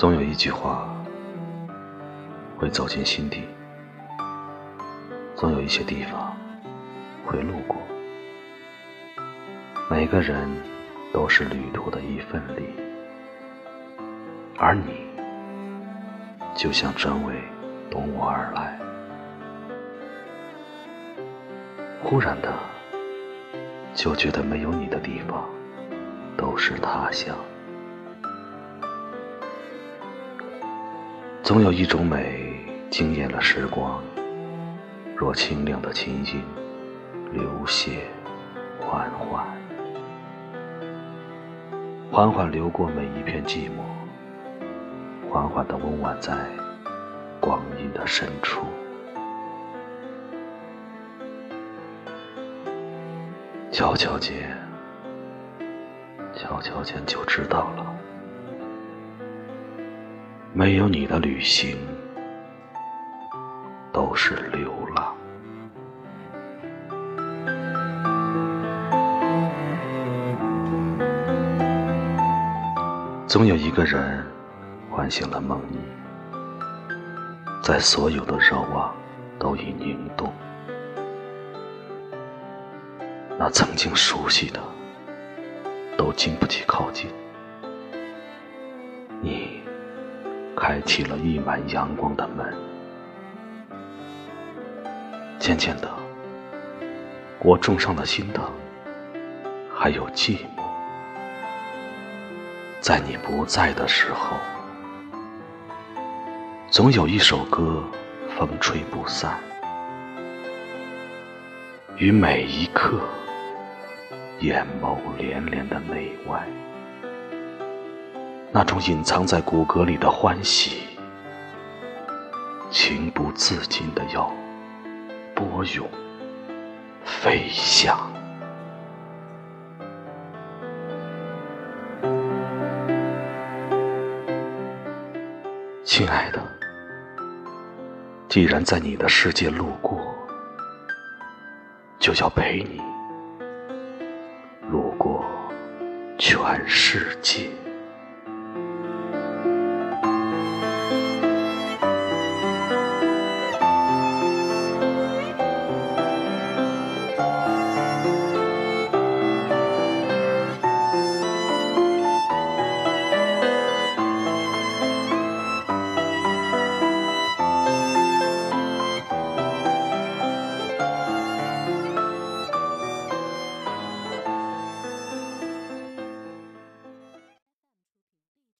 总有一句话会走进心底，总有一些地方会路过。每个人都是旅途的一份力，而你就像真为懂我而来。忽然的，就觉得没有你的地方都是他乡。总有一种美惊艳了时光，若清亮的琴音流泻缓缓，缓缓流过每一片寂寞，缓缓的温婉在光阴的深处。悄悄间，悄悄间就知道了。没有你的旅行，都是流浪。总有一个人唤醒了梦呓，在所有的热望都已凝冻，那曾经熟悉的，都经不起靠近。开启了溢满阳光的门，渐渐的，我种上了心疼，还有寂寞。在你不在的时候，总有一首歌风吹不散，于每一刻，眼眸连连的内外。那种隐藏在骨骼里的欢喜，情不自禁的要波涌飞翔。亲爱的，既然在你的世界路过，就要陪你路过全世界。